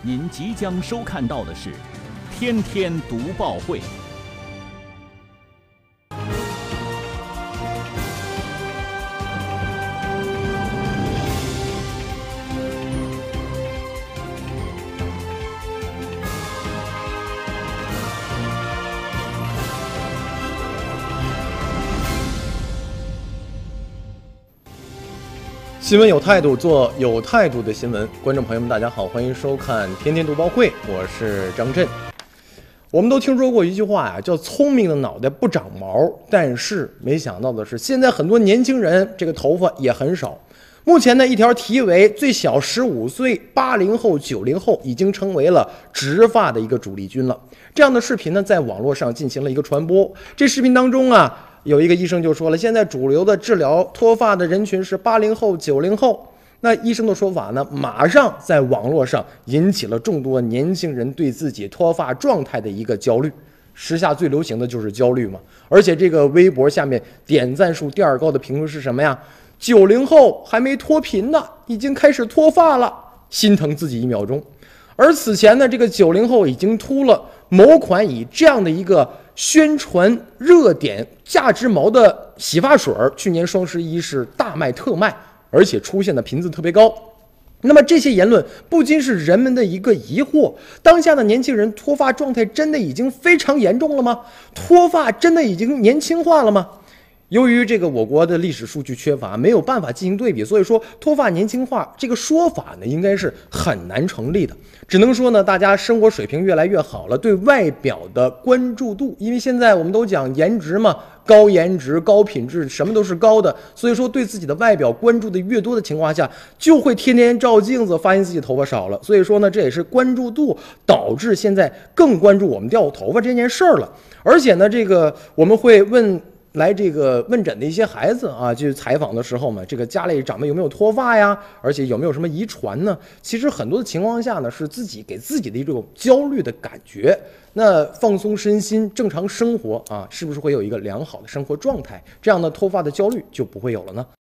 您即将收看到的是《天天读报会》。新闻有态度，做有态度的新闻。观众朋友们，大家好，欢迎收看《天天读报会》，我是张震。我们都听说过一句话呀，叫“聪明的脑袋不长毛”，但是没想到的是，现在很多年轻人这个头发也很少。目前呢，一条题为“最小十五岁，八零后、九零后”已经成为了植发的一个主力军了。这样的视频呢，在网络上进行了一个传播。这视频当中啊。有一个医生就说了，现在主流的治疗脱发的人群是八零后、九零后。那医生的说法呢，马上在网络上引起了众多年轻人对自己脱发状态的一个焦虑。时下最流行的就是焦虑嘛。而且这个微博下面点赞数第二高的评论是什么呀？九零后还没脱贫呢，已经开始脱发了，心疼自己一秒钟。而此前呢，这个九零后已经秃了，某款以这样的一个。宣传热点价值毛的洗发水儿，去年双十一是大卖特卖，而且出现的频次特别高。那么这些言论不仅是人们的一个疑惑：当下的年轻人脱发状态真的已经非常严重了吗？脱发真的已经年轻化了吗？由于这个我国的历史数据缺乏，没有办法进行对比，所以说脱发年轻化这个说法呢，应该是很难成立的。只能说呢，大家生活水平越来越好了，对外表的关注度，因为现在我们都讲颜值嘛，高颜值、高品质，什么都是高的，所以说对自己的外表关注的越多的情况下，就会天天照镜子，发现自己头发少了。所以说呢，这也是关注度导致现在更关注我们掉头发这件事儿了。而且呢，这个我们会问。来这个问诊的一些孩子啊，去采访的时候嘛，这个家里长辈有没有脱发呀？而且有没有什么遗传呢？其实很多的情况下呢，是自己给自己的一种焦虑的感觉。那放松身心，正常生活啊，是不是会有一个良好的生活状态？这样呢脱发的焦虑就不会有了呢？